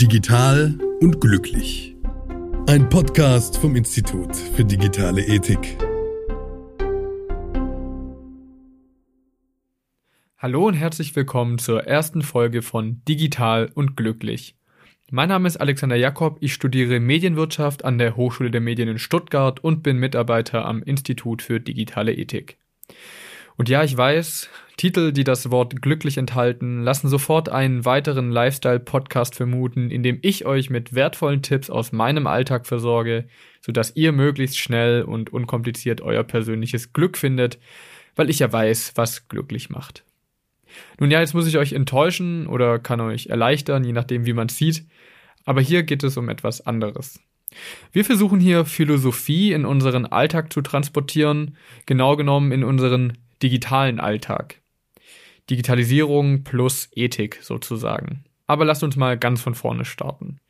Digital und glücklich. Ein Podcast vom Institut für digitale Ethik. Hallo und herzlich willkommen zur ersten Folge von Digital und glücklich. Mein Name ist Alexander Jakob, ich studiere Medienwirtschaft an der Hochschule der Medien in Stuttgart und bin Mitarbeiter am Institut für digitale Ethik. Und ja, ich weiß, Titel, die das Wort glücklich enthalten, lassen sofort einen weiteren Lifestyle-Podcast vermuten, in dem ich euch mit wertvollen Tipps aus meinem Alltag versorge, sodass ihr möglichst schnell und unkompliziert euer persönliches Glück findet, weil ich ja weiß, was glücklich macht. Nun ja, jetzt muss ich euch enttäuschen oder kann euch erleichtern, je nachdem, wie man sieht. Aber hier geht es um etwas anderes. Wir versuchen hier Philosophie in unseren Alltag zu transportieren, genau genommen in unseren digitalen Alltag. Digitalisierung plus Ethik sozusagen. Aber lasst uns mal ganz von vorne starten.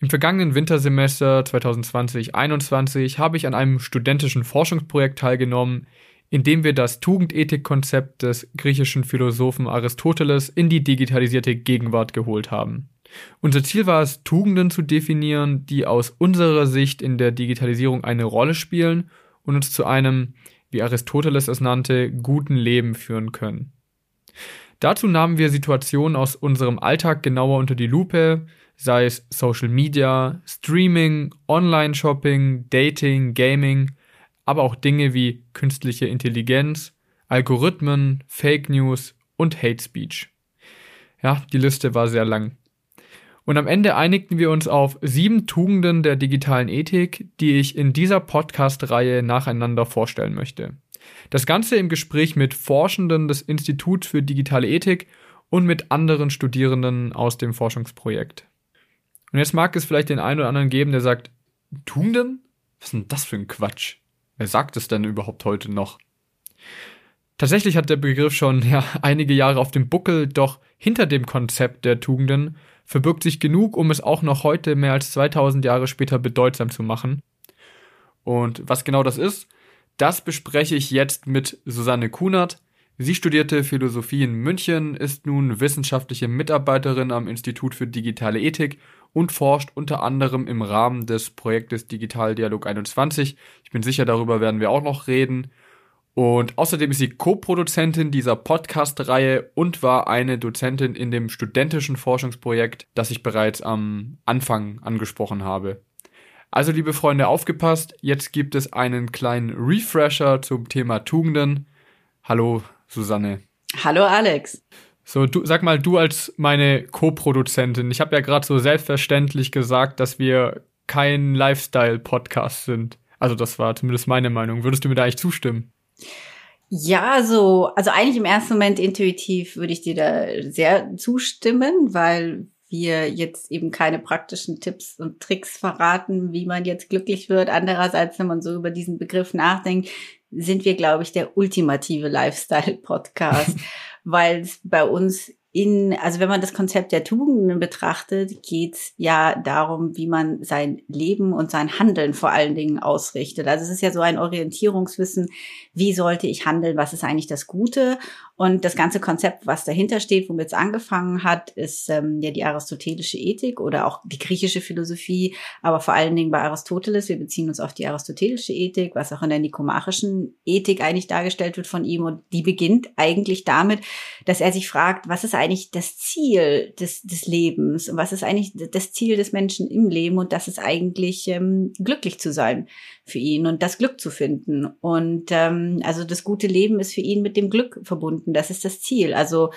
Im vergangenen Wintersemester 2020-21 habe ich an einem studentischen Forschungsprojekt teilgenommen, indem wir das Tugendethik-Konzept des griechischen Philosophen Aristoteles in die digitalisierte Gegenwart geholt haben. Unser Ziel war es, Tugenden zu definieren, die aus unserer Sicht in der Digitalisierung eine Rolle spielen und uns zu einem, wie Aristoteles es nannte, guten Leben führen können. Dazu nahmen wir Situationen aus unserem Alltag genauer unter die Lupe, sei es Social Media, Streaming, Online-Shopping, Dating, Gaming, aber auch Dinge wie künstliche Intelligenz, Algorithmen, Fake News und Hate Speech. Ja, die Liste war sehr lang. Und am Ende einigten wir uns auf sieben Tugenden der digitalen Ethik, die ich in dieser Podcast-Reihe nacheinander vorstellen möchte. Das Ganze im Gespräch mit Forschenden des Instituts für digitale Ethik und mit anderen Studierenden aus dem Forschungsprojekt. Und jetzt mag es vielleicht den einen oder anderen geben, der sagt, Tugenden? Was ist denn das für ein Quatsch? Wer sagt es denn überhaupt heute noch? Tatsächlich hat der Begriff schon ja, einige Jahre auf dem Buckel, doch hinter dem Konzept der Tugenden verbirgt sich genug, um es auch noch heute mehr als 2000 Jahre später bedeutsam zu machen. Und was genau das ist, das bespreche ich jetzt mit Susanne Kunert. Sie studierte Philosophie in München, ist nun wissenschaftliche Mitarbeiterin am Institut für digitale Ethik und forscht unter anderem im Rahmen des Projektes Digital Dialog 21. Ich bin sicher, darüber werden wir auch noch reden. Und außerdem ist sie Co-Produzentin dieser Podcast-Reihe und war eine Dozentin in dem studentischen Forschungsprojekt, das ich bereits am Anfang angesprochen habe. Also, liebe Freunde, aufgepasst. Jetzt gibt es einen kleinen Refresher zum Thema Tugenden. Hallo, Susanne. Hallo, Alex. So, du, sag mal, du als meine Co-Produzentin. Ich habe ja gerade so selbstverständlich gesagt, dass wir kein Lifestyle-Podcast sind. Also, das war zumindest meine Meinung. Würdest du mir da eigentlich zustimmen? Ja, so, also eigentlich im ersten Moment intuitiv würde ich dir da sehr zustimmen, weil wir jetzt eben keine praktischen Tipps und Tricks verraten, wie man jetzt glücklich wird. Andererseits, wenn man so über diesen Begriff nachdenkt, sind wir, glaube ich, der ultimative Lifestyle-Podcast, weil es bei uns in, also wenn man das Konzept der Tugenden betrachtet, geht es ja darum, wie man sein Leben und sein Handeln vor allen Dingen ausrichtet. Also es ist ja so ein Orientierungswissen, wie sollte ich handeln, was ist eigentlich das Gute und das ganze Konzept, was dahinter steht, womit es angefangen hat, ist ähm, ja die aristotelische Ethik oder auch die griechische Philosophie, aber vor allen Dingen bei Aristoteles. Wir beziehen uns auf die aristotelische Ethik, was auch in der nikomachischen Ethik eigentlich dargestellt wird von ihm. Und die beginnt eigentlich damit, dass er sich fragt, was ist eigentlich das Ziel des, des Lebens und was ist eigentlich das Ziel des Menschen im Leben und das ist eigentlich ähm, glücklich zu sein für ihn und das Glück zu finden. Und ähm, also das gute Leben ist für ihn mit dem Glück verbunden. Das ist das Ziel. Also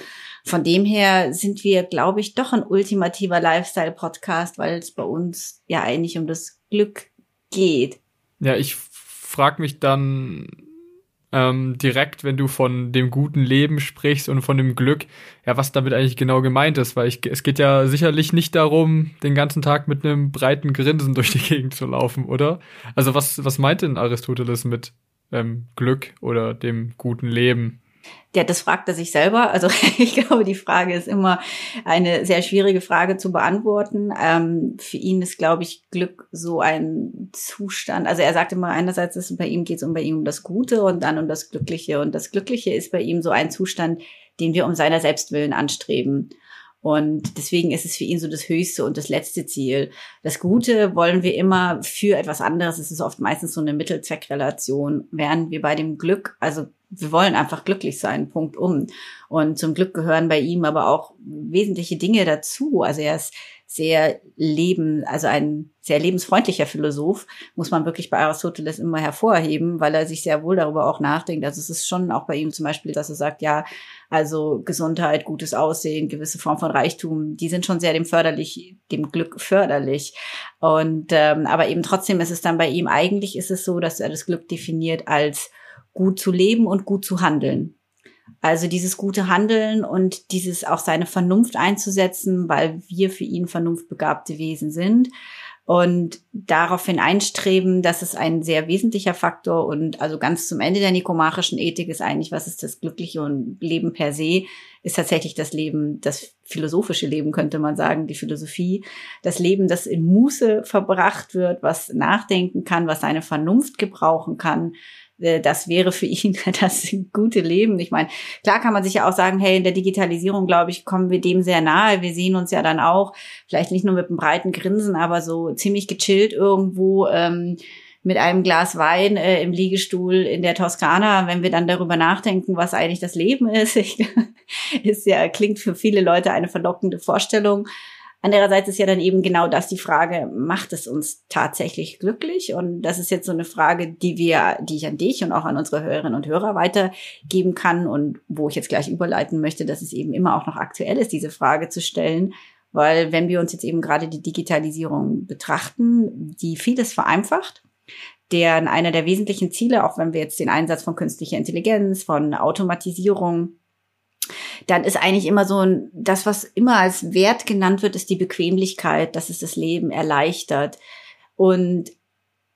von dem her sind wir, glaube ich, doch ein ultimativer Lifestyle-Podcast, weil es bei uns ja eigentlich um das Glück geht. Ja, ich frage mich dann ähm, direkt, wenn du von dem guten Leben sprichst und von dem Glück, ja, was damit eigentlich genau gemeint ist, weil ich, es geht ja sicherlich nicht darum, den ganzen Tag mit einem breiten Grinsen durch die Gegend zu laufen, oder? Also was, was meint denn Aristoteles mit ähm, Glück oder dem guten Leben? Ja, das fragt er sich selber. Also ich glaube, die Frage ist immer eine sehr schwierige Frage zu beantworten. Ähm, für ihn ist, glaube ich, Glück so ein Zustand. Also er sagt immer, einerseits ist bei ihm geht es um bei ihm um das Gute und dann um das Glückliche. Und das Glückliche ist bei ihm so ein Zustand, den wir um seiner Selbstwillen anstreben. Und deswegen ist es für ihn so das höchste und das letzte Ziel. Das Gute wollen wir immer für etwas anderes. Es ist oft meistens so eine Mittelzweckrelation, während wir bei dem Glück, also wir wollen einfach glücklich sein, Punkt um. Und zum Glück gehören bei ihm aber auch wesentliche Dinge dazu. Also er ist sehr leben, also ein sehr lebensfreundlicher Philosoph, muss man wirklich bei Aristoteles immer hervorheben, weil er sich sehr wohl darüber auch nachdenkt. Also es ist schon auch bei ihm zum Beispiel, dass er sagt, ja, also Gesundheit, gutes Aussehen, gewisse Form von Reichtum, die sind schon sehr dem förderlich, dem Glück förderlich. Und ähm, aber eben trotzdem ist es dann bei ihm eigentlich ist es so, dass er das Glück definiert als gut zu leben und gut zu handeln. Also dieses gute Handeln und dieses auch seine Vernunft einzusetzen, weil wir für ihn vernunftbegabte Wesen sind und daraufhin einstreben, das ist ein sehr wesentlicher Faktor und also ganz zum Ende der nikomachischen Ethik ist eigentlich, was ist das glückliche Leben per se, ist tatsächlich das Leben, das philosophische Leben könnte man sagen, die Philosophie, das Leben, das in Muße verbracht wird, was nachdenken kann, was seine Vernunft gebrauchen kann, das wäre für ihn das gute Leben. Ich meine, klar kann man sich ja auch sagen, hey, in der Digitalisierung, glaube ich, kommen wir dem sehr nahe. Wir sehen uns ja dann auch, vielleicht nicht nur mit einem breiten Grinsen, aber so ziemlich gechillt irgendwo. Ähm, mit einem Glas Wein äh, im Liegestuhl in der Toskana, wenn wir dann darüber nachdenken, was eigentlich das Leben ist, ist ja klingt für viele Leute eine verlockende Vorstellung. Andererseits ist ja dann eben genau das die Frage, macht es uns tatsächlich glücklich? Und das ist jetzt so eine Frage, die wir, die ich an dich und auch an unsere Hörerinnen und Hörer weitergeben kann und wo ich jetzt gleich überleiten möchte, dass es eben immer auch noch aktuell ist, diese Frage zu stellen. Weil wenn wir uns jetzt eben gerade die Digitalisierung betrachten, die vieles vereinfacht, deren einer der wesentlichen Ziele, auch wenn wir jetzt den Einsatz von künstlicher Intelligenz, von Automatisierung, dann ist eigentlich immer so ein, das, was immer als Wert genannt wird, ist die Bequemlichkeit, dass es das Leben erleichtert. Und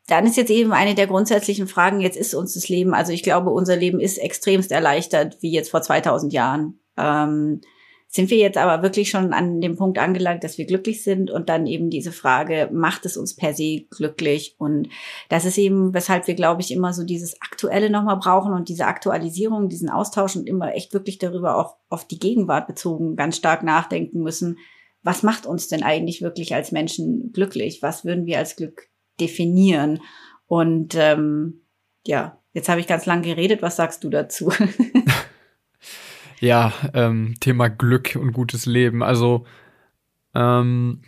dann ist jetzt eben eine der grundsätzlichen Fragen, jetzt ist uns das Leben, also ich glaube, unser Leben ist extremst erleichtert, wie jetzt vor 2000 Jahren. Ähm, sind wir jetzt aber wirklich schon an dem Punkt angelangt, dass wir glücklich sind und dann eben diese Frage, macht es uns per se glücklich? Und das ist eben, weshalb wir, glaube ich, immer so dieses Aktuelle nochmal brauchen und diese Aktualisierung, diesen Austausch und immer echt wirklich darüber auch auf die Gegenwart bezogen ganz stark nachdenken müssen. Was macht uns denn eigentlich wirklich als Menschen glücklich? Was würden wir als Glück definieren? Und ähm, ja, jetzt habe ich ganz lang geredet. Was sagst du dazu? Ja, ähm, Thema Glück und gutes Leben. Also, ähm,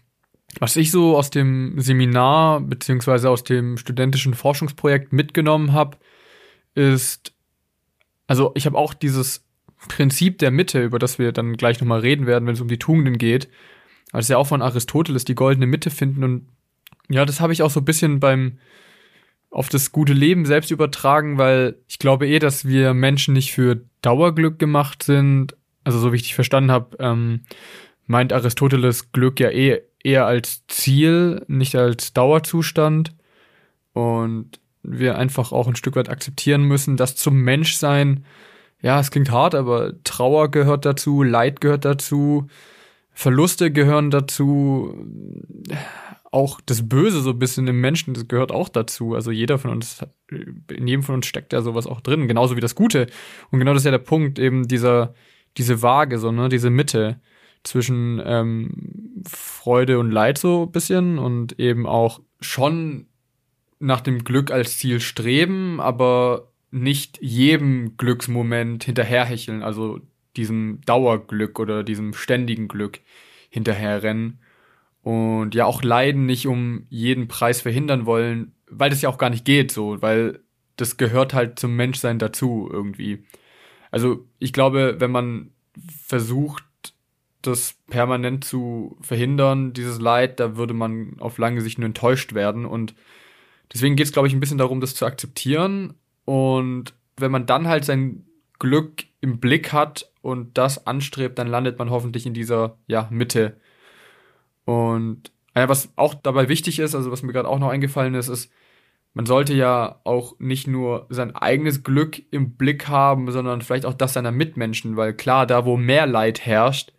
was ich so aus dem Seminar beziehungsweise aus dem studentischen Forschungsprojekt mitgenommen habe, ist, also ich habe auch dieses Prinzip der Mitte, über das wir dann gleich nochmal reden werden, wenn es um die Tugenden geht, also ja auch von Aristoteles die goldene Mitte finden und ja, das habe ich auch so ein bisschen beim auf das gute Leben selbst übertragen, weil ich glaube eh, dass wir Menschen nicht für Dauerglück gemacht sind. Also so wie ich dich verstanden habe, ähm, meint Aristoteles Glück ja eh eher als Ziel, nicht als Dauerzustand. Und wir einfach auch ein Stück weit akzeptieren müssen, dass zum Menschsein, ja, es klingt hart, aber Trauer gehört dazu, Leid gehört dazu, Verluste gehören dazu, auch das Böse so ein bisschen im Menschen, das gehört auch dazu. Also jeder von uns, in jedem von uns steckt ja sowas auch drin, genauso wie das Gute. Und genau das ist ja der Punkt, eben dieser, diese Waage, so, ne, diese Mitte zwischen ähm, Freude und Leid so ein bisschen und eben auch schon nach dem Glück als Ziel streben, aber nicht jedem Glücksmoment hinterherhecheln, also diesem Dauerglück oder diesem ständigen Glück hinterherrennen und ja auch Leiden nicht um jeden Preis verhindern wollen, weil das ja auch gar nicht geht so, weil das gehört halt zum Menschsein dazu irgendwie. Also ich glaube, wenn man versucht, das permanent zu verhindern, dieses Leid, da würde man auf lange Sicht nur enttäuscht werden. Und deswegen geht es, glaube ich, ein bisschen darum, das zu akzeptieren. Und wenn man dann halt sein Glück im Blick hat und das anstrebt, dann landet man hoffentlich in dieser ja, Mitte und ja, was auch dabei wichtig ist, also was mir gerade auch noch eingefallen ist, ist, man sollte ja auch nicht nur sein eigenes Glück im Blick haben, sondern vielleicht auch das seiner Mitmenschen, weil klar, da wo mehr Leid herrscht,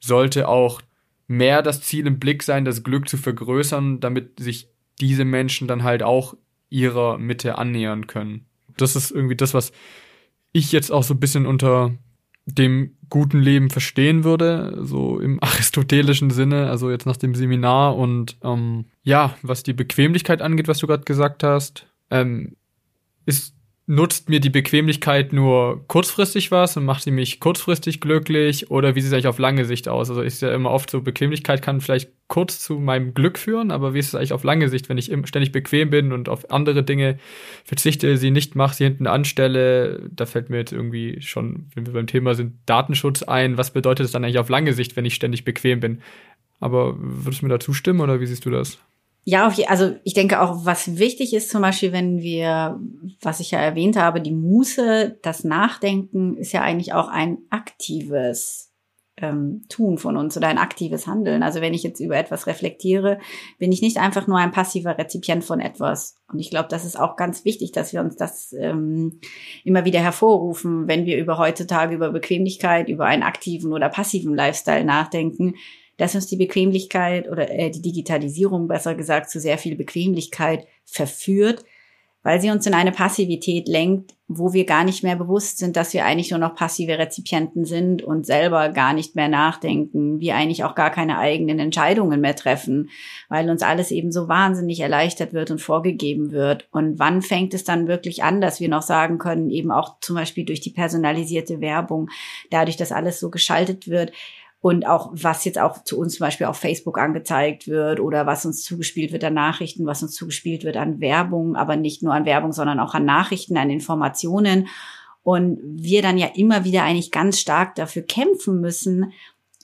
sollte auch mehr das Ziel im Blick sein, das Glück zu vergrößern, damit sich diese Menschen dann halt auch ihrer Mitte annähern können. Das ist irgendwie das, was ich jetzt auch so ein bisschen unter dem guten Leben verstehen würde, so im aristotelischen Sinne, also jetzt nach dem Seminar und ähm, ja, was die Bequemlichkeit angeht, was du gerade gesagt hast, ähm, ist nutzt mir die Bequemlichkeit nur kurzfristig was und macht sie mich kurzfristig glücklich oder wie sieht es eigentlich auf lange Sicht aus? Also ist ja immer oft so, Bequemlichkeit kann vielleicht kurz zu meinem Glück führen, aber wie ist es eigentlich auf lange Sicht, wenn ich ständig bequem bin und auf andere Dinge verzichte, sie nicht mache, sie hinten anstelle, da fällt mir jetzt irgendwie schon, wenn wir beim Thema sind, Datenschutz ein, was bedeutet es dann eigentlich auf lange Sicht, wenn ich ständig bequem bin? Aber würdest du mir da zustimmen oder wie siehst du das? Ja, also ich denke auch, was wichtig ist, zum Beispiel, wenn wir, was ich ja erwähnt habe, die Muße, das Nachdenken ist ja eigentlich auch ein aktives ähm, Tun von uns oder ein aktives Handeln. Also wenn ich jetzt über etwas reflektiere, bin ich nicht einfach nur ein passiver Rezipient von etwas. Und ich glaube, das ist auch ganz wichtig, dass wir uns das ähm, immer wieder hervorrufen, wenn wir über heutzutage über Bequemlichkeit, über einen aktiven oder passiven Lifestyle nachdenken dass uns die Bequemlichkeit oder äh, die Digitalisierung besser gesagt zu sehr viel Bequemlichkeit verführt, weil sie uns in eine Passivität lenkt, wo wir gar nicht mehr bewusst sind, dass wir eigentlich nur noch passive Rezipienten sind und selber gar nicht mehr nachdenken, wir eigentlich auch gar keine eigenen Entscheidungen mehr treffen, weil uns alles eben so wahnsinnig erleichtert wird und vorgegeben wird. Und wann fängt es dann wirklich an, dass wir noch sagen können, eben auch zum Beispiel durch die personalisierte Werbung, dadurch, dass alles so geschaltet wird, und auch was jetzt auch zu uns zum Beispiel auf Facebook angezeigt wird oder was uns zugespielt wird an Nachrichten, was uns zugespielt wird an Werbung, aber nicht nur an Werbung, sondern auch an Nachrichten, an Informationen. Und wir dann ja immer wieder eigentlich ganz stark dafür kämpfen müssen,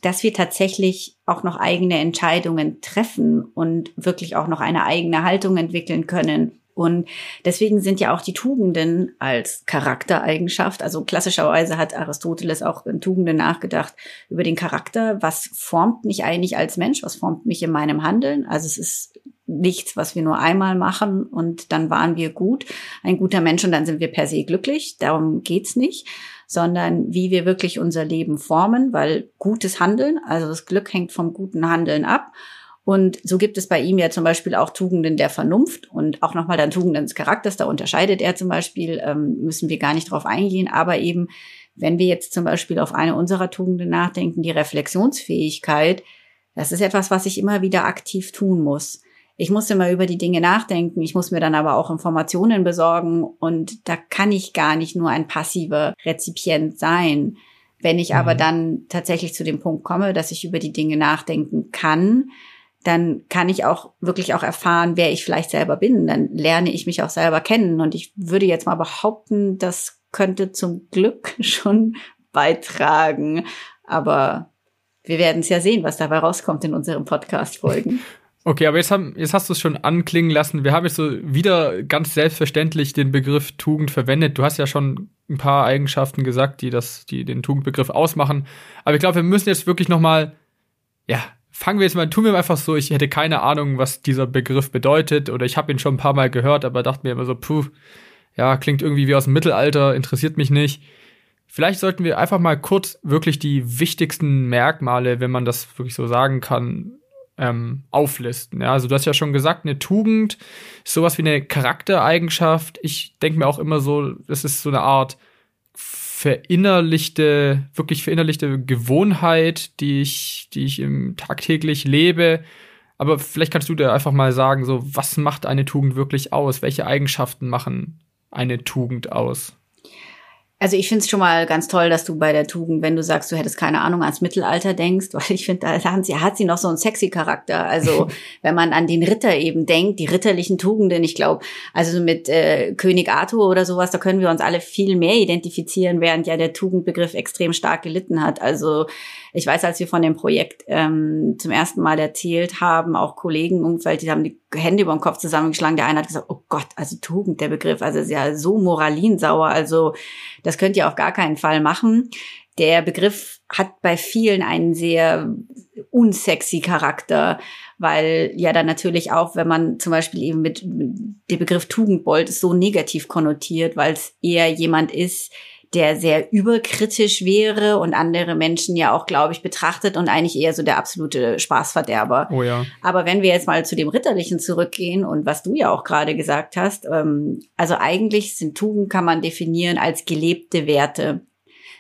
dass wir tatsächlich auch noch eigene Entscheidungen treffen und wirklich auch noch eine eigene Haltung entwickeln können und deswegen sind ja auch die Tugenden als Charaktereigenschaft, also klassischerweise hat Aristoteles auch in Tugenden nachgedacht über den Charakter, was formt mich eigentlich als Mensch, was formt mich in meinem Handeln. Also es ist nichts, was wir nur einmal machen und dann waren wir gut, ein guter Mensch und dann sind wir per se glücklich. Darum geht's nicht, sondern wie wir wirklich unser Leben formen, weil gutes Handeln, also das Glück hängt vom guten Handeln ab. Und so gibt es bei ihm ja zum Beispiel auch Tugenden der Vernunft und auch nochmal dann Tugenden des Charakters. Da unterscheidet er zum Beispiel, ähm, müssen wir gar nicht drauf eingehen. Aber eben, wenn wir jetzt zum Beispiel auf eine unserer Tugenden nachdenken, die Reflexionsfähigkeit, das ist etwas, was ich immer wieder aktiv tun muss. Ich muss immer über die Dinge nachdenken. Ich muss mir dann aber auch Informationen besorgen. Und da kann ich gar nicht nur ein passiver Rezipient sein. Wenn ich mhm. aber dann tatsächlich zu dem Punkt komme, dass ich über die Dinge nachdenken kann, dann kann ich auch wirklich auch erfahren, wer ich vielleicht selber bin. Dann lerne ich mich auch selber kennen. Und ich würde jetzt mal behaupten, das könnte zum Glück schon beitragen. Aber wir werden es ja sehen, was dabei rauskommt in unseren Podcast-Folgen. Okay, aber jetzt, haben, jetzt hast du es schon anklingen lassen. Wir haben jetzt so wieder ganz selbstverständlich den Begriff Tugend verwendet. Du hast ja schon ein paar Eigenschaften gesagt, die das, die den Tugendbegriff ausmachen. Aber ich glaube, wir müssen jetzt wirklich noch mal, ja, fangen wir jetzt mal, tun wir einfach so, ich hätte keine Ahnung, was dieser Begriff bedeutet oder ich habe ihn schon ein paar Mal gehört, aber dachte mir immer so, puh, ja, klingt irgendwie wie aus dem Mittelalter, interessiert mich nicht. Vielleicht sollten wir einfach mal kurz wirklich die wichtigsten Merkmale, wenn man das wirklich so sagen kann, ähm, auflisten. Ja, also du hast ja schon gesagt, eine Tugend ist sowas wie eine Charaktereigenschaft. Ich denke mir auch immer so, es ist so eine Art verinnerlichte, wirklich verinnerlichte Gewohnheit, die ich, die ich im tagtäglich lebe. Aber vielleicht kannst du dir einfach mal sagen, so, was macht eine Tugend wirklich aus? Welche Eigenschaften machen eine Tugend aus? Also ich finde es schon mal ganz toll, dass du bei der Tugend, wenn du sagst, du hättest keine Ahnung ans Mittelalter denkst, weil ich finde, da hat sie, hat sie noch so einen sexy Charakter. Also wenn man an den Ritter eben denkt, die ritterlichen Tugenden, ich glaube, also mit äh, König Arthur oder sowas, da können wir uns alle viel mehr identifizieren, während ja der Tugendbegriff extrem stark gelitten hat. Also ich weiß, als wir von dem Projekt ähm, zum ersten Mal erzählt haben, auch Kollegen im Umfeld, die haben die Hände über den Kopf zusammengeschlagen. Der eine hat gesagt, oh Gott, also Tugend, der Begriff, also ist ja so moralinsauer, also das könnt ihr auf gar keinen Fall machen. Der Begriff hat bei vielen einen sehr unsexy Charakter, weil ja dann natürlich auch, wenn man zum Beispiel eben mit dem Begriff Tugendbold ist so negativ konnotiert, weil es eher jemand ist, der sehr überkritisch wäre und andere Menschen ja auch, glaube ich, betrachtet und eigentlich eher so der absolute Spaßverderber. Oh ja. Aber wenn wir jetzt mal zu dem Ritterlichen zurückgehen und was du ja auch gerade gesagt hast, ähm, also eigentlich sind Tugend kann man definieren als gelebte Werte.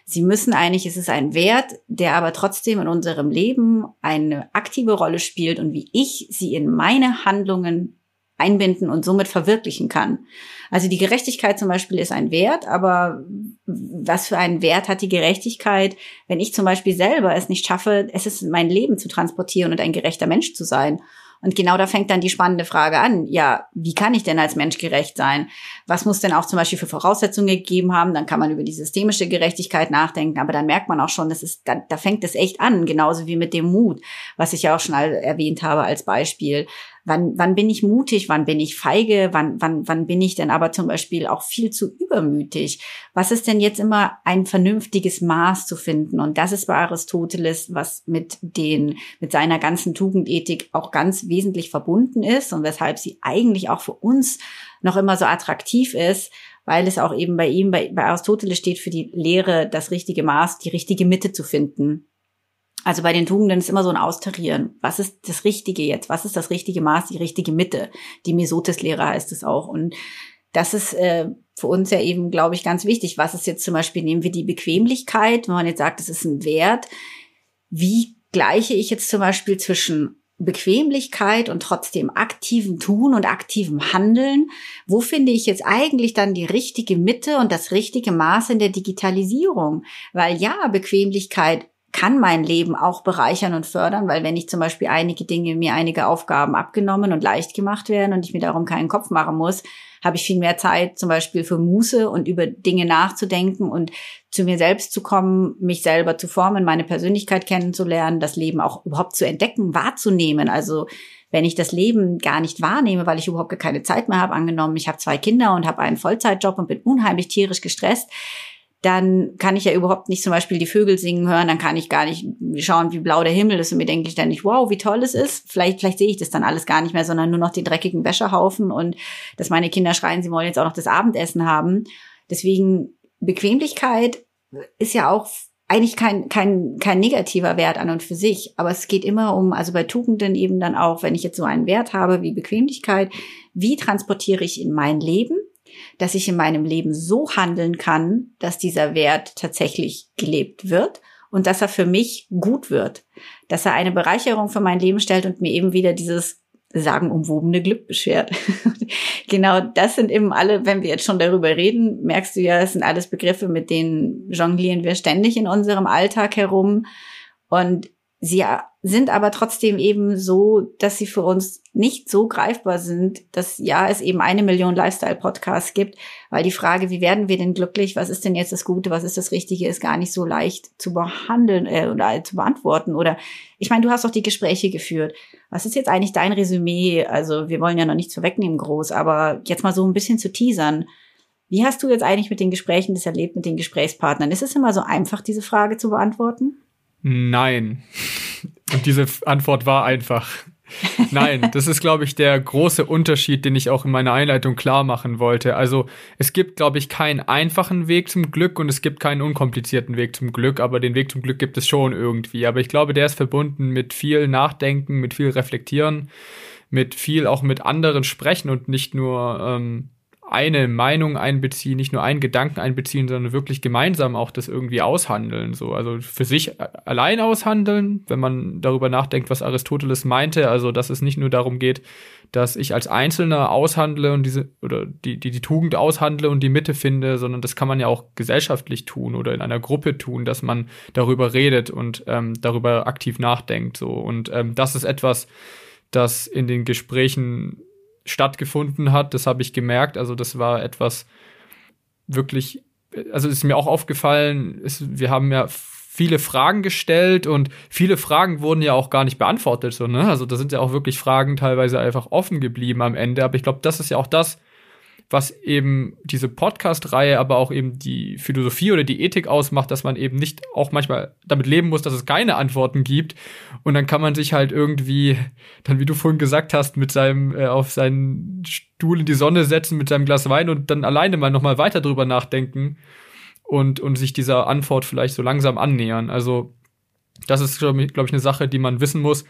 Sie müssen eigentlich, es ist ein Wert, der aber trotzdem in unserem Leben eine aktive Rolle spielt und wie ich sie in meine Handlungen einbinden und somit verwirklichen kann. Also die Gerechtigkeit zum Beispiel ist ein Wert, aber was für einen Wert hat die Gerechtigkeit, wenn ich zum Beispiel selber es nicht schaffe, es ist mein Leben zu transportieren und ein gerechter Mensch zu sein? Und genau da fängt dann die spannende Frage an. Ja, wie kann ich denn als Mensch gerecht sein? Was muss denn auch zum Beispiel für Voraussetzungen gegeben haben? Dann kann man über die systemische Gerechtigkeit nachdenken. Aber dann merkt man auch schon, das ist, da, da fängt es echt an. Genauso wie mit dem Mut, was ich ja auch schon erwähnt habe als Beispiel. Wann, wann bin ich mutig? Wann bin ich feige? Wann, wann, wann bin ich denn aber zum Beispiel auch viel zu übermütig? Was ist denn jetzt immer ein vernünftiges Maß zu finden? Und das ist bei Aristoteles, was mit den, mit seiner ganzen Tugendethik auch ganz wesentlich verbunden ist und weshalb sie eigentlich auch für uns noch immer so attraktiv ist, weil es auch eben bei ihm, bei, bei Aristoteles steht für die Lehre, das richtige Maß, die richtige Mitte zu finden. Also bei den Tugenden ist immer so ein Austarieren. Was ist das Richtige jetzt? Was ist das richtige Maß, die richtige Mitte? Die Mesotes-Lehre heißt es auch. Und das ist äh, für uns ja eben, glaube ich, ganz wichtig. Was ist jetzt zum Beispiel, nehmen wir die Bequemlichkeit, wenn man jetzt sagt, das ist ein Wert. Wie gleiche ich jetzt zum Beispiel zwischen Bequemlichkeit und trotzdem aktivem Tun und aktivem Handeln? Wo finde ich jetzt eigentlich dann die richtige Mitte und das richtige Maß in der Digitalisierung? Weil ja, Bequemlichkeit kann mein Leben auch bereichern und fördern, weil wenn ich zum Beispiel einige Dinge, mir einige Aufgaben abgenommen und leicht gemacht werden und ich mir darum keinen Kopf machen muss, habe ich viel mehr Zeit zum Beispiel für Muße und über Dinge nachzudenken und zu mir selbst zu kommen, mich selber zu formen, meine Persönlichkeit kennenzulernen, das Leben auch überhaupt zu entdecken, wahrzunehmen. Also wenn ich das Leben gar nicht wahrnehme, weil ich überhaupt keine Zeit mehr habe, angenommen, ich habe zwei Kinder und habe einen Vollzeitjob und bin unheimlich tierisch gestresst, dann kann ich ja überhaupt nicht zum Beispiel die Vögel singen hören, dann kann ich gar nicht schauen, wie blau der Himmel ist und mir denke ich dann nicht, wow, wie toll es ist. Vielleicht, vielleicht sehe ich das dann alles gar nicht mehr, sondern nur noch den dreckigen Wäschehaufen und dass meine Kinder schreien, sie wollen jetzt auch noch das Abendessen haben. Deswegen Bequemlichkeit ist ja auch eigentlich kein, kein, kein negativer Wert an und für sich, aber es geht immer um, also bei Tugenden eben dann auch, wenn ich jetzt so einen Wert habe wie Bequemlichkeit, wie transportiere ich in mein Leben dass ich in meinem Leben so handeln kann, dass dieser Wert tatsächlich gelebt wird und dass er für mich gut wird, dass er eine Bereicherung für mein Leben stellt und mir eben wieder dieses sagenumwobene Glück beschert. genau das sind eben alle, wenn wir jetzt schon darüber reden, merkst du ja, es sind alles Begriffe, mit denen jonglieren wir ständig in unserem Alltag herum. Und Sie sind aber trotzdem eben so, dass sie für uns nicht so greifbar sind, dass ja es eben eine Million Lifestyle-Podcasts gibt, weil die Frage, wie werden wir denn glücklich, was ist denn jetzt das Gute, was ist das Richtige, ist gar nicht so leicht zu behandeln äh, oder zu beantworten. Oder ich meine, du hast doch die Gespräche geführt. Was ist jetzt eigentlich dein Resümee? Also wir wollen ja noch nichts vorwegnehmen groß, aber jetzt mal so ein bisschen zu teasern. Wie hast du jetzt eigentlich mit den Gesprächen das erlebt, mit den Gesprächspartnern? Ist es immer so einfach, diese Frage zu beantworten? Nein. Und diese Antwort war einfach. Nein, das ist, glaube ich, der große Unterschied, den ich auch in meiner Einleitung klar machen wollte. Also es gibt, glaube ich, keinen einfachen Weg zum Glück und es gibt keinen unkomplizierten Weg zum Glück, aber den Weg zum Glück gibt es schon irgendwie. Aber ich glaube, der ist verbunden mit viel Nachdenken, mit viel Reflektieren, mit viel auch mit anderen sprechen und nicht nur ähm, eine Meinung einbeziehen, nicht nur einen Gedanken einbeziehen, sondern wirklich gemeinsam auch das irgendwie aushandeln. So, also für sich allein aushandeln, wenn man darüber nachdenkt, was Aristoteles meinte, also dass es nicht nur darum geht, dass ich als Einzelner aushandle und diese oder die, die, die Tugend aushandle und die Mitte finde, sondern das kann man ja auch gesellschaftlich tun oder in einer Gruppe tun, dass man darüber redet und ähm, darüber aktiv nachdenkt. So. Und ähm, das ist etwas, das in den Gesprächen stattgefunden hat. Das habe ich gemerkt. Also das war etwas wirklich, also ist mir auch aufgefallen, ist, wir haben ja viele Fragen gestellt und viele Fragen wurden ja auch gar nicht beantwortet. So, ne? Also da sind ja auch wirklich Fragen teilweise einfach offen geblieben am Ende. Aber ich glaube, das ist ja auch das, was eben diese Podcast-Reihe, aber auch eben die Philosophie oder die Ethik ausmacht, dass man eben nicht auch manchmal damit leben muss, dass es keine Antworten gibt. Und dann kann man sich halt irgendwie, dann wie du vorhin gesagt hast, mit seinem, äh, auf seinen Stuhl in die Sonne setzen mit seinem Glas Wein und dann alleine mal nochmal weiter drüber nachdenken und, und sich dieser Antwort vielleicht so langsam annähern. Also, das ist, glaube ich, eine Sache, die man wissen muss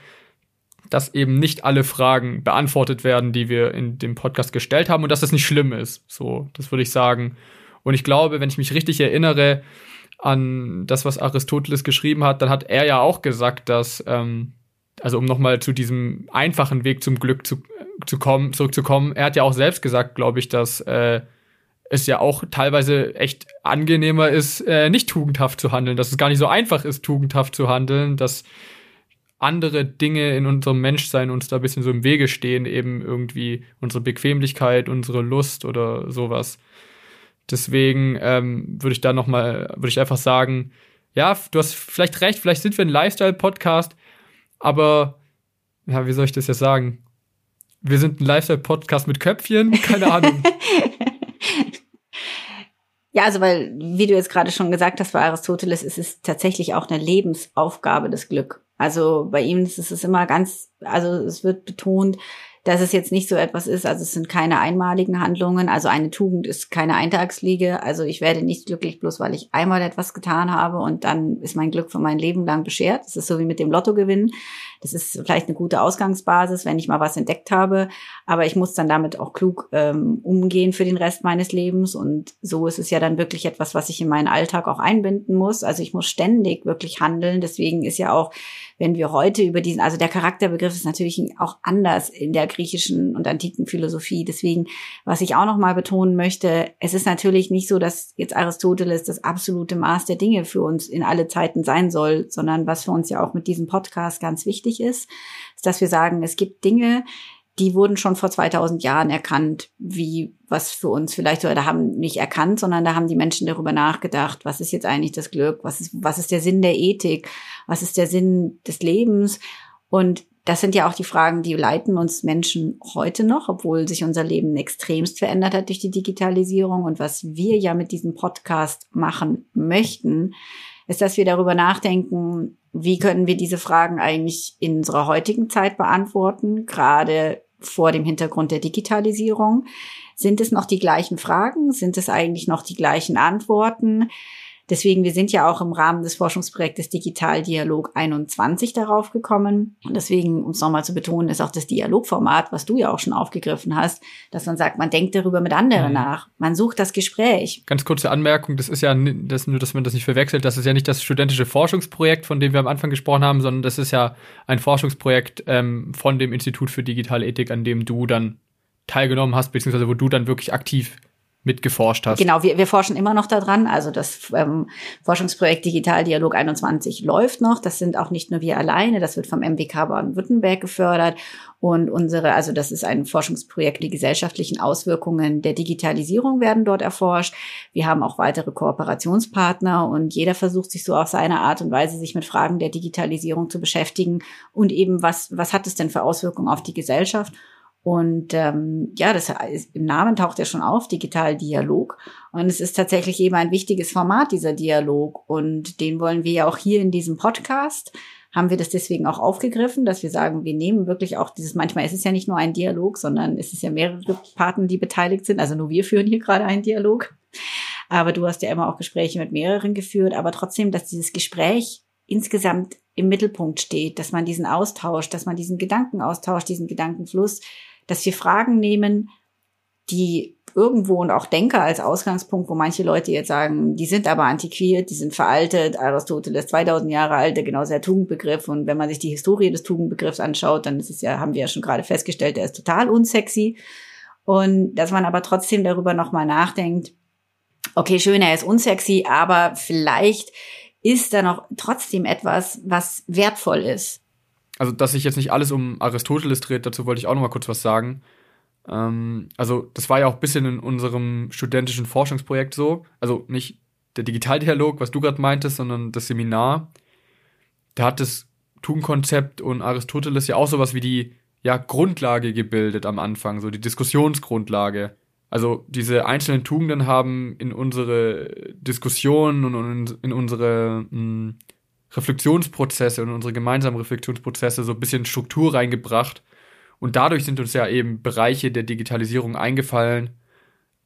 dass eben nicht alle Fragen beantwortet werden, die wir in dem Podcast gestellt haben und dass das nicht schlimm ist. So, das würde ich sagen. Und ich glaube, wenn ich mich richtig erinnere, an das, was Aristoteles geschrieben hat, dann hat er ja auch gesagt, dass, ähm, also um nochmal zu diesem einfachen Weg zum Glück zu, zu kommen, zurückzukommen, er hat ja auch selbst gesagt, glaube ich, dass äh, es ja auch teilweise echt angenehmer ist, äh, nicht tugendhaft zu handeln, dass es gar nicht so einfach ist, tugendhaft zu handeln, dass andere Dinge in unserem Menschsein uns da ein bisschen so im Wege stehen, eben irgendwie unsere Bequemlichkeit, unsere Lust oder sowas. Deswegen ähm, würde ich da noch mal, würde ich einfach sagen, ja, du hast vielleicht recht, vielleicht sind wir ein Lifestyle-Podcast, aber ja, wie soll ich das jetzt sagen? Wir sind ein Lifestyle-Podcast mit Köpfchen, keine Ahnung. Ja, also weil, wie du jetzt gerade schon gesagt hast, bei Aristoteles ist es tatsächlich auch eine Lebensaufgabe, das Glück. Also bei ihm ist es immer ganz, also es wird betont, dass es jetzt nicht so etwas ist, also es sind keine einmaligen Handlungen, also eine Tugend ist keine Eintagsfliege, also ich werde nicht glücklich bloß, weil ich einmal etwas getan habe und dann ist mein Glück für mein Leben lang beschert. Das ist so wie mit dem Lottogewinn. Das ist vielleicht eine gute Ausgangsbasis, wenn ich mal was entdeckt habe, aber ich muss dann damit auch klug ähm, umgehen für den Rest meines Lebens und so ist es ja dann wirklich etwas, was ich in meinen Alltag auch einbinden muss. Also ich muss ständig wirklich handeln, deswegen ist ja auch wenn wir heute über diesen, also der Charakterbegriff ist natürlich auch anders in der griechischen und antiken Philosophie. Deswegen, was ich auch noch mal betonen möchte, es ist natürlich nicht so, dass jetzt Aristoteles das absolute Maß der Dinge für uns in alle Zeiten sein soll, sondern was für uns ja auch mit diesem Podcast ganz wichtig ist, ist, dass wir sagen, es gibt Dinge, die wurden schon vor 2000 Jahren erkannt, wie was für uns vielleicht oder haben nicht erkannt, sondern da haben die Menschen darüber nachgedacht, was ist jetzt eigentlich das Glück, was ist was ist der Sinn der Ethik, was ist der Sinn des Lebens und das sind ja auch die Fragen, die leiten uns Menschen heute noch, obwohl sich unser Leben extremst verändert hat durch die Digitalisierung. Und was wir ja mit diesem Podcast machen möchten, ist, dass wir darüber nachdenken, wie können wir diese Fragen eigentlich in unserer heutigen Zeit beantworten, gerade vor dem Hintergrund der Digitalisierung? Sind es noch die gleichen Fragen? Sind es eigentlich noch die gleichen Antworten? Deswegen, wir sind ja auch im Rahmen des Forschungsprojektes Digital Dialog 21 darauf gekommen. Und deswegen, um es nochmal zu betonen, ist auch das Dialogformat, was du ja auch schon aufgegriffen hast, dass man sagt, man denkt darüber mit anderen mhm. nach. Man sucht das Gespräch. Ganz kurze Anmerkung, das ist ja das, nur, dass man das nicht verwechselt, das ist ja nicht das studentische Forschungsprojekt, von dem wir am Anfang gesprochen haben, sondern das ist ja ein Forschungsprojekt ähm, von dem Institut für digitale Ethik, an dem du dann teilgenommen hast, beziehungsweise wo du dann wirklich aktiv mitgeforscht hast. Genau, wir, wir forschen immer noch daran. Also das ähm, Forschungsprojekt Digital Dialog 21 läuft noch. Das sind auch nicht nur wir alleine, das wird vom MWK Baden-Württemberg gefördert. Und unsere, also das ist ein Forschungsprojekt, die gesellschaftlichen Auswirkungen der Digitalisierung werden dort erforscht. Wir haben auch weitere Kooperationspartner und jeder versucht sich so auf seine Art und Weise, sich mit Fragen der Digitalisierung zu beschäftigen und eben was, was hat es denn für Auswirkungen auf die Gesellschaft? Und ähm, ja, das ist, im Namen taucht ja schon auf, Digital Dialog. Und es ist tatsächlich eben ein wichtiges Format, dieser Dialog. Und den wollen wir ja auch hier in diesem Podcast, haben wir das deswegen auch aufgegriffen, dass wir sagen, wir nehmen wirklich auch dieses, manchmal ist es ja nicht nur ein Dialog, sondern es ist ja mehrere Partner, die beteiligt sind. Also nur wir führen hier gerade einen Dialog. Aber du hast ja immer auch Gespräche mit mehreren geführt. Aber trotzdem, dass dieses Gespräch insgesamt im Mittelpunkt steht, dass man diesen Austausch, dass man diesen Gedankenaustausch, diesen Gedankenfluss dass wir Fragen nehmen, die irgendwo und auch Denker als Ausgangspunkt, wo manche Leute jetzt sagen, die sind aber antiquiert, die sind veraltet, Aristoteles 2000 Jahre alt, der genau der Tugendbegriff. Und wenn man sich die Historie des Tugendbegriffs anschaut, dann ist es ja, haben wir ja schon gerade festgestellt, der ist total unsexy. Und dass man aber trotzdem darüber nochmal nachdenkt, okay, schön, er ist unsexy, aber vielleicht ist da noch trotzdem etwas, was wertvoll ist also dass sich jetzt nicht alles um Aristoteles dreht, dazu wollte ich auch noch mal kurz was sagen. Ähm, also das war ja auch ein bisschen in unserem studentischen Forschungsprojekt so, also nicht der Digitaldialog, was du gerade meintest, sondern das Seminar. Da hat das Tugendkonzept und Aristoteles ja auch sowas wie die ja, Grundlage gebildet am Anfang, so die Diskussionsgrundlage. Also diese einzelnen Tugenden haben in unsere Diskussionen und in unsere mh, hm, Reflexionsprozesse und unsere gemeinsamen Reflexionsprozesse so ein bisschen Struktur reingebracht. Und dadurch sind uns ja eben Bereiche der Digitalisierung eingefallen,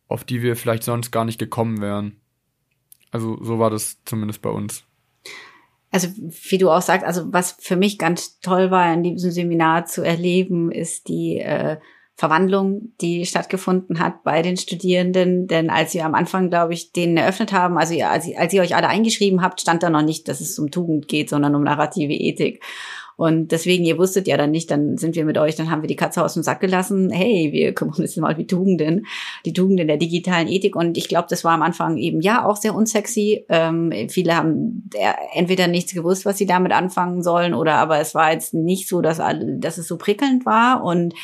auf die wir vielleicht sonst gar nicht gekommen wären. Also so war das zumindest bei uns. Also wie du auch sagst, also was für mich ganz toll war in diesem Seminar zu erleben, ist die äh, Verwandlung, die stattgefunden hat bei den Studierenden. Denn als wir am Anfang, glaube ich, den eröffnet haben, also als, als ihr euch alle eingeschrieben habt, stand da noch nicht, dass es um Tugend geht, sondern um narrative Ethik. Und deswegen, ihr wusstet ja dann nicht, dann sind wir mit euch, dann haben wir die Katze aus dem Sack gelassen. Hey, wir kümmern uns mal wie Tugenden, die Tugenden der digitalen Ethik. Und ich glaube, das war am Anfang eben ja auch sehr unsexy. Ähm, viele haben entweder nichts gewusst, was sie damit anfangen sollen, oder aber es war jetzt nicht so, dass, dass es so prickelnd war. Und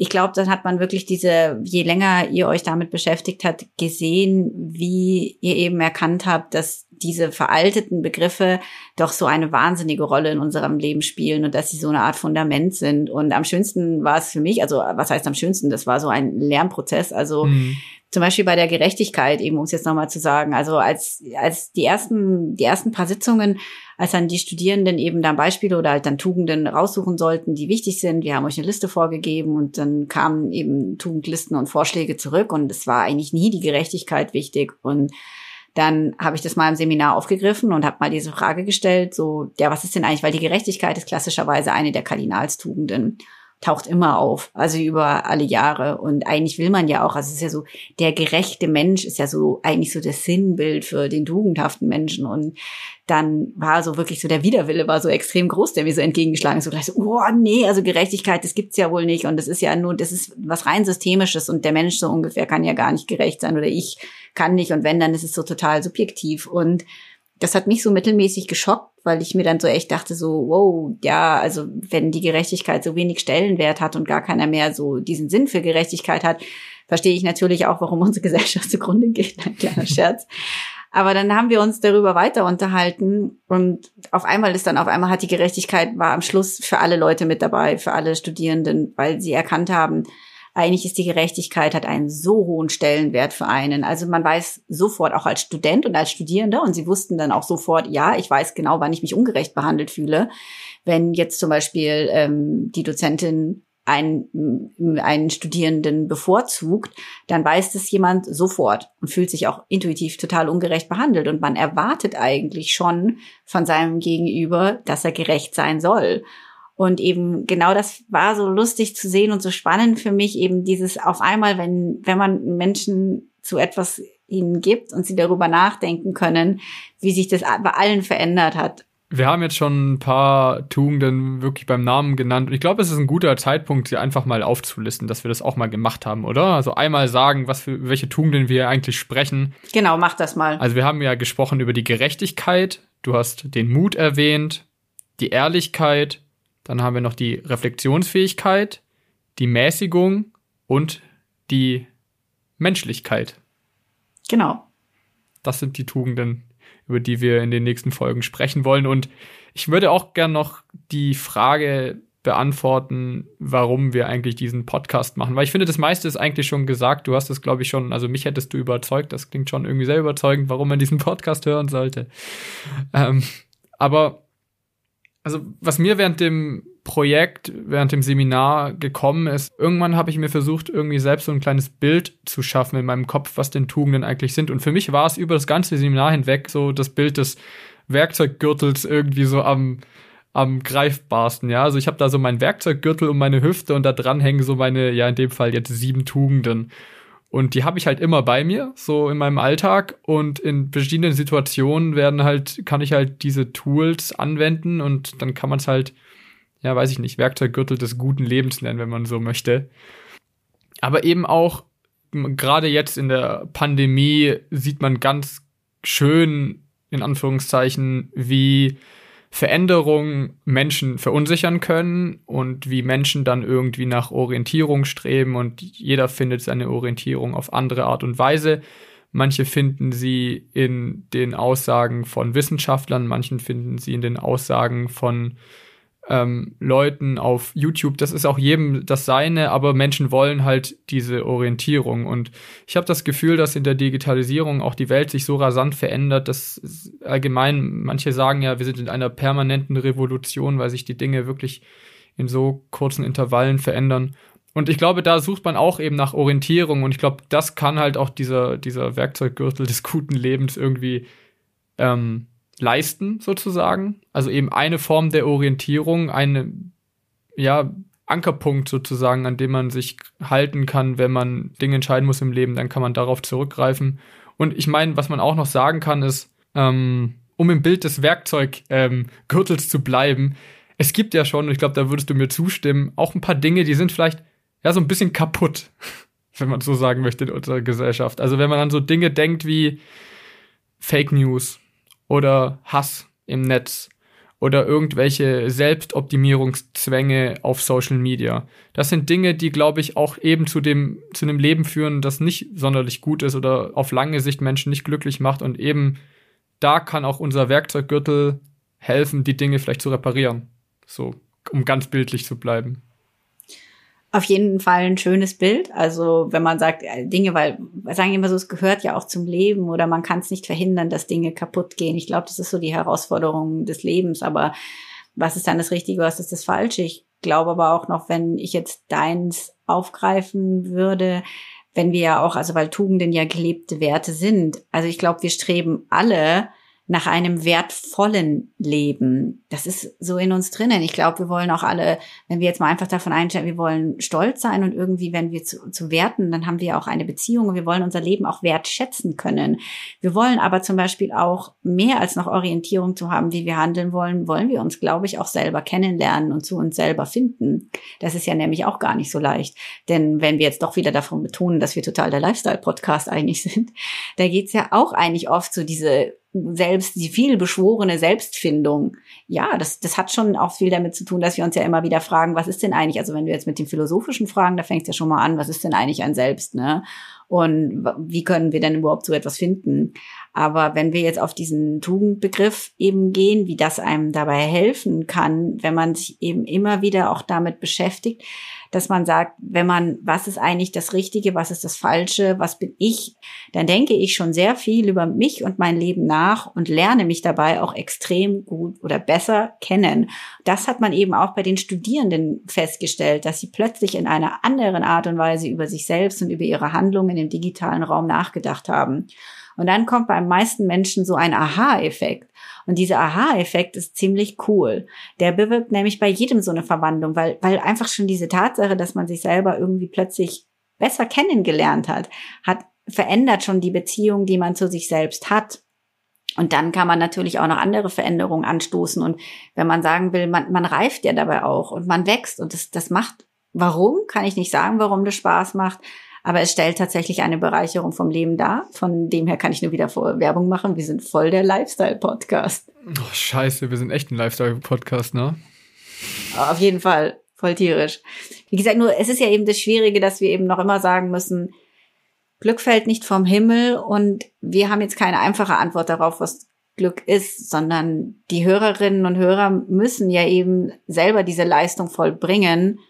ich glaube, dann hat man wirklich diese, je länger ihr euch damit beschäftigt habt, gesehen, wie ihr eben erkannt habt, dass diese veralteten Begriffe doch so eine wahnsinnige Rolle in unserem Leben spielen und dass sie so eine Art Fundament sind. Und am schönsten war es für mich, also was heißt am schönsten? Das war so ein Lernprozess. Also mhm. Zum Beispiel bei der Gerechtigkeit, eben um es jetzt nochmal zu sagen. Also als, als die ersten, die ersten paar Sitzungen, als dann die Studierenden eben dann Beispiele oder halt dann Tugenden raussuchen sollten, die wichtig sind. Wir haben euch eine Liste vorgegeben und dann kamen eben Tugendlisten und Vorschläge zurück und es war eigentlich nie die Gerechtigkeit wichtig und dann habe ich das mal im Seminar aufgegriffen und habe mal diese Frage gestellt, so, ja, was ist denn eigentlich, weil die Gerechtigkeit ist klassischerweise eine der Kardinalstugenden taucht immer auf, also über alle Jahre. Und eigentlich will man ja auch, also es ist ja so, der gerechte Mensch ist ja so eigentlich so das Sinnbild für den tugendhaften Menschen. Und dann war so wirklich so der Widerwille war so extrem groß, der mir so entgegengeschlagen ist. So gleich so, oh nee, also Gerechtigkeit, das gibt's ja wohl nicht. Und das ist ja nur, das ist was rein Systemisches und der Mensch so ungefähr kann ja gar nicht gerecht sein oder ich kann nicht. Und wenn, dann ist es so total subjektiv. Und das hat mich so mittelmäßig geschockt, weil ich mir dann so echt dachte, so, wow, ja, also wenn die Gerechtigkeit so wenig Stellenwert hat und gar keiner mehr so diesen Sinn für Gerechtigkeit hat, verstehe ich natürlich auch, warum unsere Gesellschaft zugrunde geht. Ein kleiner Scherz. Aber dann haben wir uns darüber weiter unterhalten und auf einmal ist dann auf einmal hat die Gerechtigkeit war am Schluss für alle Leute mit dabei, für alle Studierenden, weil sie erkannt haben, eigentlich ist die Gerechtigkeit hat einen so hohen Stellenwert für einen. Also man weiß sofort auch als Student und als Studierender und sie wussten dann auch sofort, ja, ich weiß genau, wann ich mich ungerecht behandelt fühle. Wenn jetzt zum Beispiel ähm, die Dozentin einen, einen Studierenden bevorzugt, dann weiß das jemand sofort und fühlt sich auch intuitiv total ungerecht behandelt. Und man erwartet eigentlich schon von seinem Gegenüber, dass er gerecht sein soll. Und eben genau das war so lustig zu sehen und so spannend für mich, eben dieses auf einmal, wenn, wenn man Menschen zu etwas ihnen gibt und sie darüber nachdenken können, wie sich das bei allen verändert hat. Wir haben jetzt schon ein paar Tugenden wirklich beim Namen genannt. Und ich glaube, es ist ein guter Zeitpunkt, sie einfach mal aufzulisten, dass wir das auch mal gemacht haben, oder? Also einmal sagen, was für welche Tugenden wir eigentlich sprechen. Genau, mach das mal. Also wir haben ja gesprochen über die Gerechtigkeit. Du hast den Mut erwähnt, die Ehrlichkeit. Dann haben wir noch die Reflexionsfähigkeit, die Mäßigung und die Menschlichkeit. Genau. Das sind die Tugenden, über die wir in den nächsten Folgen sprechen wollen. Und ich würde auch gern noch die Frage beantworten, warum wir eigentlich diesen Podcast machen. Weil ich finde, das meiste ist eigentlich schon gesagt. Du hast es, glaube ich, schon, also mich hättest du überzeugt. Das klingt schon irgendwie sehr überzeugend, warum man diesen Podcast hören sollte. Ähm, aber, also, was mir während dem Projekt, während dem Seminar gekommen ist, irgendwann habe ich mir versucht, irgendwie selbst so ein kleines Bild zu schaffen in meinem Kopf, was denn Tugenden eigentlich sind. Und für mich war es über das ganze Seminar hinweg so das Bild des Werkzeuggürtels irgendwie so am, am greifbarsten, ja. Also ich habe da so meinen Werkzeuggürtel um meine Hüfte und da dran hängen so meine, ja, in dem Fall jetzt sieben Tugenden. Und die habe ich halt immer bei mir, so in meinem Alltag. Und in verschiedenen Situationen werden halt, kann ich halt diese Tools anwenden und dann kann man es halt ja, weiß ich nicht, Werkzeuggürtel des guten Lebens nennen, wenn man so möchte. Aber eben auch, gerade jetzt in der Pandemie sieht man ganz schön, in Anführungszeichen, wie Veränderungen Menschen verunsichern können und wie Menschen dann irgendwie nach Orientierung streben und jeder findet seine Orientierung auf andere Art und Weise. Manche finden sie in den Aussagen von Wissenschaftlern, manchen finden sie in den Aussagen von ähm, Leuten auf YouTube. Das ist auch jedem das Seine, aber Menschen wollen halt diese Orientierung. Und ich habe das Gefühl, dass in der Digitalisierung auch die Welt sich so rasant verändert, dass allgemein, manche sagen ja, wir sind in einer permanenten Revolution, weil sich die Dinge wirklich in so kurzen Intervallen verändern. Und ich glaube, da sucht man auch eben nach Orientierung. Und ich glaube, das kann halt auch dieser, dieser Werkzeuggürtel des guten Lebens irgendwie ähm, leisten, sozusagen. Also eben eine Form der Orientierung, eine, ja, Ankerpunkt sozusagen, an dem man sich halten kann, wenn man Dinge entscheiden muss im Leben, dann kann man darauf zurückgreifen. Und ich meine, was man auch noch sagen kann, ist, ähm, um im Bild des Werkzeuggürtels ähm, zu bleiben, es gibt ja schon, und ich glaube, da würdest du mir zustimmen, auch ein paar Dinge, die sind vielleicht ja so ein bisschen kaputt, wenn man so sagen möchte in unserer Gesellschaft. Also wenn man an so Dinge denkt wie Fake News oder Hass im Netz oder irgendwelche Selbstoptimierungszwänge auf Social Media. Das sind Dinge, die, glaube ich, auch eben zu dem, zu einem Leben führen, das nicht sonderlich gut ist oder auf lange Sicht Menschen nicht glücklich macht. Und eben da kann auch unser Werkzeuggürtel helfen, die Dinge vielleicht zu reparieren. So, um ganz bildlich zu bleiben auf jeden Fall ein schönes Bild. Also wenn man sagt äh, Dinge, weil sagen immer so, es gehört ja auch zum Leben oder man kann es nicht verhindern, dass Dinge kaputt gehen. Ich glaube, das ist so die Herausforderung des Lebens. Aber was ist dann das Richtige, was ist das Falsche? Ich glaube aber auch noch, wenn ich jetzt deins aufgreifen würde, wenn wir ja auch, also weil Tugenden ja gelebte Werte sind. Also ich glaube, wir streben alle nach einem wertvollen Leben. Das ist so in uns drinnen. Ich glaube, wir wollen auch alle, wenn wir jetzt mal einfach davon einstellen, wir wollen stolz sein und irgendwie, wenn wir zu, zu werten, dann haben wir auch eine Beziehung und wir wollen unser Leben auch wertschätzen können. Wir wollen aber zum Beispiel auch mehr als noch Orientierung zu haben, wie wir handeln wollen, wollen wir uns, glaube ich, auch selber kennenlernen und zu uns selber finden. Das ist ja nämlich auch gar nicht so leicht. Denn wenn wir jetzt doch wieder davon betonen, dass wir total der Lifestyle-Podcast eigentlich sind, da geht's ja auch eigentlich oft so diese selbst, die viel beschworene Selbstfindung. Ja, das, das hat schon auch viel damit zu tun, dass wir uns ja immer wieder fragen, was ist denn eigentlich, also wenn wir jetzt mit den philosophischen Fragen, da fängt es ja schon mal an, was ist denn eigentlich ein Selbst, ne? Und wie können wir denn überhaupt so etwas finden? Aber wenn wir jetzt auf diesen Tugendbegriff eben gehen, wie das einem dabei helfen kann, wenn man sich eben immer wieder auch damit beschäftigt, dass man sagt, wenn man, was ist eigentlich das Richtige, was ist das Falsche, was bin ich, dann denke ich schon sehr viel über mich und mein Leben nach und lerne mich dabei auch extrem gut oder besser kennen. Das hat man eben auch bei den Studierenden festgestellt, dass sie plötzlich in einer anderen Art und Weise über sich selbst und über ihre Handlungen im digitalen Raum nachgedacht haben. Und dann kommt beim meisten Menschen so ein Aha-Effekt. Und dieser Aha-Effekt ist ziemlich cool. Der bewirkt nämlich bei jedem so eine Verwandlung, weil, weil einfach schon diese Tatsache, dass man sich selber irgendwie plötzlich besser kennengelernt hat, hat verändert schon die Beziehung, die man zu sich selbst hat. Und dann kann man natürlich auch noch andere Veränderungen anstoßen. Und wenn man sagen will, man, man reift ja dabei auch und man wächst und das, das macht, warum, kann ich nicht sagen, warum das Spaß macht. Aber es stellt tatsächlich eine Bereicherung vom Leben dar. Von dem her kann ich nur wieder Werbung machen. Wir sind voll der Lifestyle-Podcast. Oh, scheiße, wir sind echt ein Lifestyle-Podcast, ne? Auf jeden Fall. Voll tierisch. Wie gesagt, nur es ist ja eben das Schwierige, dass wir eben noch immer sagen müssen, Glück fällt nicht vom Himmel und wir haben jetzt keine einfache Antwort darauf, was Glück ist, sondern die Hörerinnen und Hörer müssen ja eben selber diese Leistung vollbringen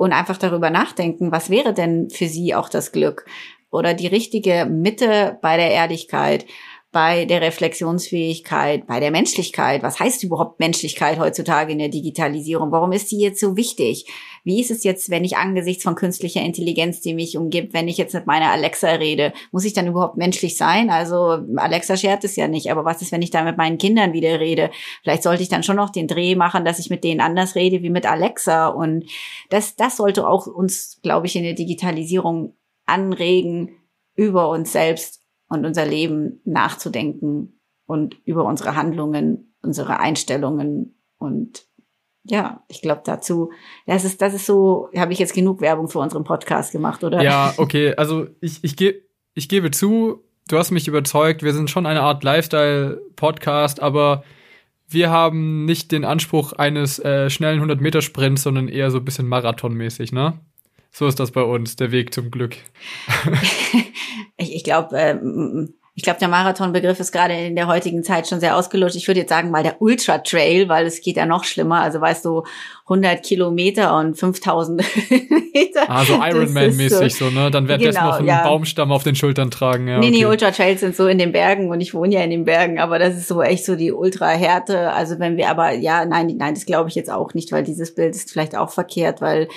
und einfach darüber nachdenken, was wäre denn für sie auch das Glück oder die richtige Mitte bei der Ehrlichkeit, bei der Reflexionsfähigkeit, bei der Menschlichkeit. Was heißt überhaupt Menschlichkeit heutzutage in der Digitalisierung? Warum ist die jetzt so wichtig? Wie ist es jetzt, wenn ich angesichts von künstlicher Intelligenz, die mich umgibt, wenn ich jetzt mit meiner Alexa rede, muss ich dann überhaupt menschlich sein? Also Alexa schert es ja nicht, aber was ist, wenn ich da mit meinen Kindern wieder rede? Vielleicht sollte ich dann schon noch den Dreh machen, dass ich mit denen anders rede wie mit Alexa. Und das, das sollte auch uns, glaube ich, in der Digitalisierung anregen, über uns selbst und unser Leben nachzudenken und über unsere Handlungen, unsere Einstellungen und ja, ich glaube dazu, das ist, das ist so, habe ich jetzt genug Werbung für unseren Podcast gemacht, oder? Ja, okay, also ich, ich, ge ich gebe zu, du hast mich überzeugt, wir sind schon eine Art Lifestyle-Podcast, aber wir haben nicht den Anspruch eines äh, schnellen 100-Meter-Sprints, sondern eher so ein bisschen marathonmäßig, ne? So ist das bei uns, der Weg zum Glück. ich ich glaube, ähm, ich glaube, der Marathonbegriff ist gerade in der heutigen Zeit schon sehr ausgelutscht. Ich würde jetzt sagen mal der Ultra Trail, weil es geht ja noch schlimmer. Also weißt du, 100 Kilometer und 5000 Meter. Also Ironman-mäßig so, so, ne? Dann wird genau, das noch einen ja. Baumstamm auf den Schultern tragen. Ja, nee, okay. nee, Ultra Trails sind so in den Bergen und ich wohne ja in den Bergen, aber das ist so echt so die Ultra-Härte. Also wenn wir aber, ja, nein, nein, das glaube ich jetzt auch nicht, weil dieses Bild ist vielleicht auch verkehrt, weil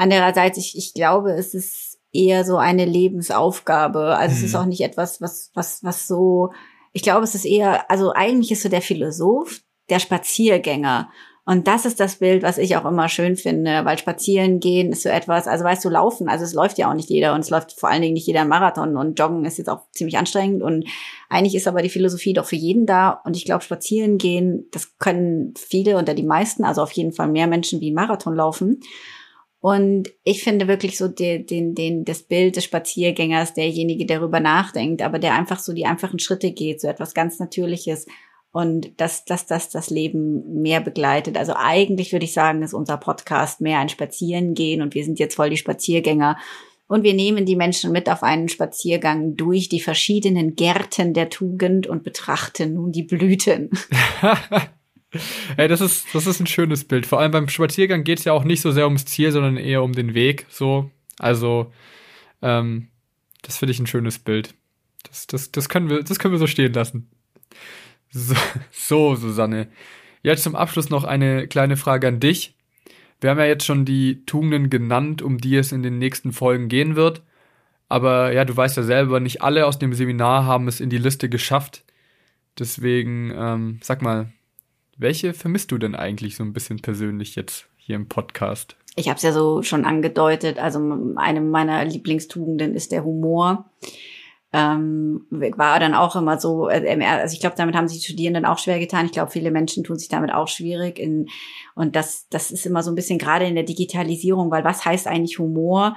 Andererseits, ich, ich glaube, es ist eher so eine Lebensaufgabe. Also mhm. es ist mhm. auch nicht etwas, was, was, was so, ich glaube, es ist eher, also eigentlich ist so der Philosoph der Spaziergänger. Und das ist das Bild, was ich auch immer schön finde, weil spazieren gehen ist so etwas, also weißt du, laufen, also es läuft ja auch nicht jeder und es läuft vor allen Dingen nicht jeder Marathon und Joggen ist jetzt auch ziemlich anstrengend und eigentlich ist aber die Philosophie doch für jeden da und ich glaube, spazieren gehen, das können viele oder die meisten, also auf jeden Fall mehr Menschen wie Marathon laufen. Und ich finde wirklich so den, den, den, das Bild des Spaziergängers, derjenige, der darüber nachdenkt, aber der einfach so die einfachen Schritte geht, so etwas ganz Natürliches und dass, dass das das Leben mehr begleitet. Also eigentlich würde ich sagen, ist unser Podcast mehr ein Spazierengehen und wir sind jetzt voll die Spaziergänger. Und wir nehmen die Menschen mit auf einen Spaziergang durch die verschiedenen Gärten der Tugend und betrachten nun die Blüten. Ey, das ist, das ist ein schönes Bild. Vor allem beim Spaziergang geht es ja auch nicht so sehr ums Ziel, sondern eher um den Weg. So, also ähm, das finde ich ein schönes Bild. Das, das, das können wir, das können wir so stehen lassen. So, so, Susanne. Jetzt zum Abschluss noch eine kleine Frage an dich. Wir haben ja jetzt schon die Tugenden genannt, um die es in den nächsten Folgen gehen wird. Aber ja, du weißt ja selber, nicht alle aus dem Seminar haben es in die Liste geschafft. Deswegen, ähm, sag mal, welche vermisst du denn eigentlich so ein bisschen persönlich jetzt hier im Podcast? Ich habe es ja so schon angedeutet. Also eine meiner Lieblingstugenden ist der Humor ähm, war dann auch immer so, äh, also ich glaube, damit haben sich die Studierenden auch schwer getan. Ich glaube, viele Menschen tun sich damit auch schwierig. In, und das, das ist immer so ein bisschen gerade in der Digitalisierung, weil was heißt eigentlich Humor?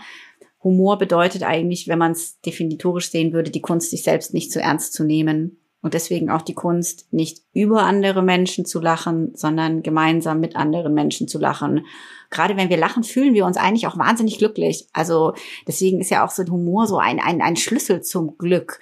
Humor bedeutet eigentlich, wenn man es definitorisch sehen würde, die Kunst sich selbst nicht zu ernst zu nehmen. Und deswegen auch die Kunst, nicht über andere Menschen zu lachen, sondern gemeinsam mit anderen Menschen zu lachen. Gerade wenn wir lachen, fühlen wir uns eigentlich auch wahnsinnig glücklich. Also deswegen ist ja auch so ein Humor so ein, ein, ein Schlüssel zum Glück.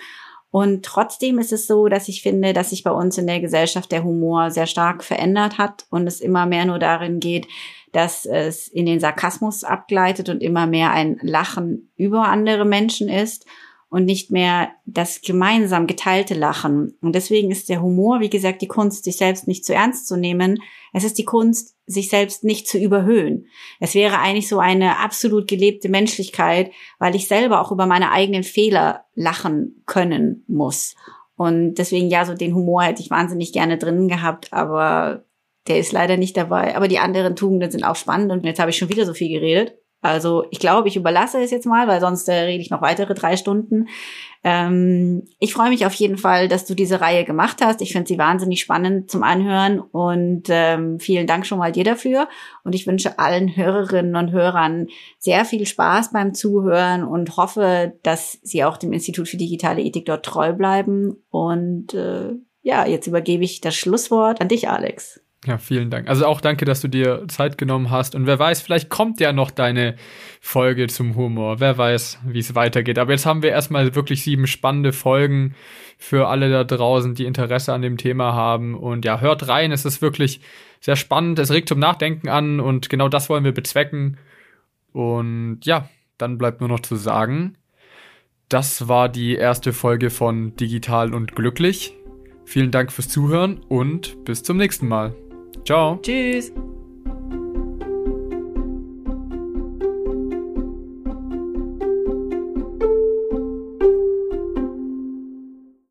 Und trotzdem ist es so, dass ich finde, dass sich bei uns in der Gesellschaft der Humor sehr stark verändert hat und es immer mehr nur darin geht, dass es in den Sarkasmus abgleitet und immer mehr ein Lachen über andere Menschen ist und nicht mehr das gemeinsam geteilte Lachen. Und deswegen ist der Humor, wie gesagt, die Kunst, sich selbst nicht zu ernst zu nehmen. Es ist die Kunst, sich selbst nicht zu überhöhen. Es wäre eigentlich so eine absolut gelebte Menschlichkeit, weil ich selber auch über meine eigenen Fehler lachen können muss. Und deswegen, ja, so den Humor hätte ich wahnsinnig gerne drinnen gehabt, aber der ist leider nicht dabei. Aber die anderen Tugenden sind auch spannend und jetzt habe ich schon wieder so viel geredet. Also ich glaube, ich überlasse es jetzt mal, weil sonst äh, rede ich noch weitere drei Stunden. Ähm, ich freue mich auf jeden Fall, dass du diese Reihe gemacht hast. Ich finde sie wahnsinnig spannend zum Anhören und ähm, vielen Dank schon mal dir dafür. Und ich wünsche allen Hörerinnen und Hörern sehr viel Spaß beim Zuhören und hoffe, dass sie auch dem Institut für digitale Ethik dort treu bleiben. Und äh, ja, jetzt übergebe ich das Schlusswort an dich, Alex. Ja, vielen Dank. Also auch danke, dass du dir Zeit genommen hast. Und wer weiß, vielleicht kommt ja noch deine Folge zum Humor. Wer weiß, wie es weitergeht. Aber jetzt haben wir erstmal wirklich sieben spannende Folgen für alle da draußen, die Interesse an dem Thema haben. Und ja, hört rein. Es ist wirklich sehr spannend. Es regt zum Nachdenken an. Und genau das wollen wir bezwecken. Und ja, dann bleibt nur noch zu sagen, das war die erste Folge von Digital und Glücklich. Vielen Dank fürs Zuhören und bis zum nächsten Mal. Ciao. Tschüss.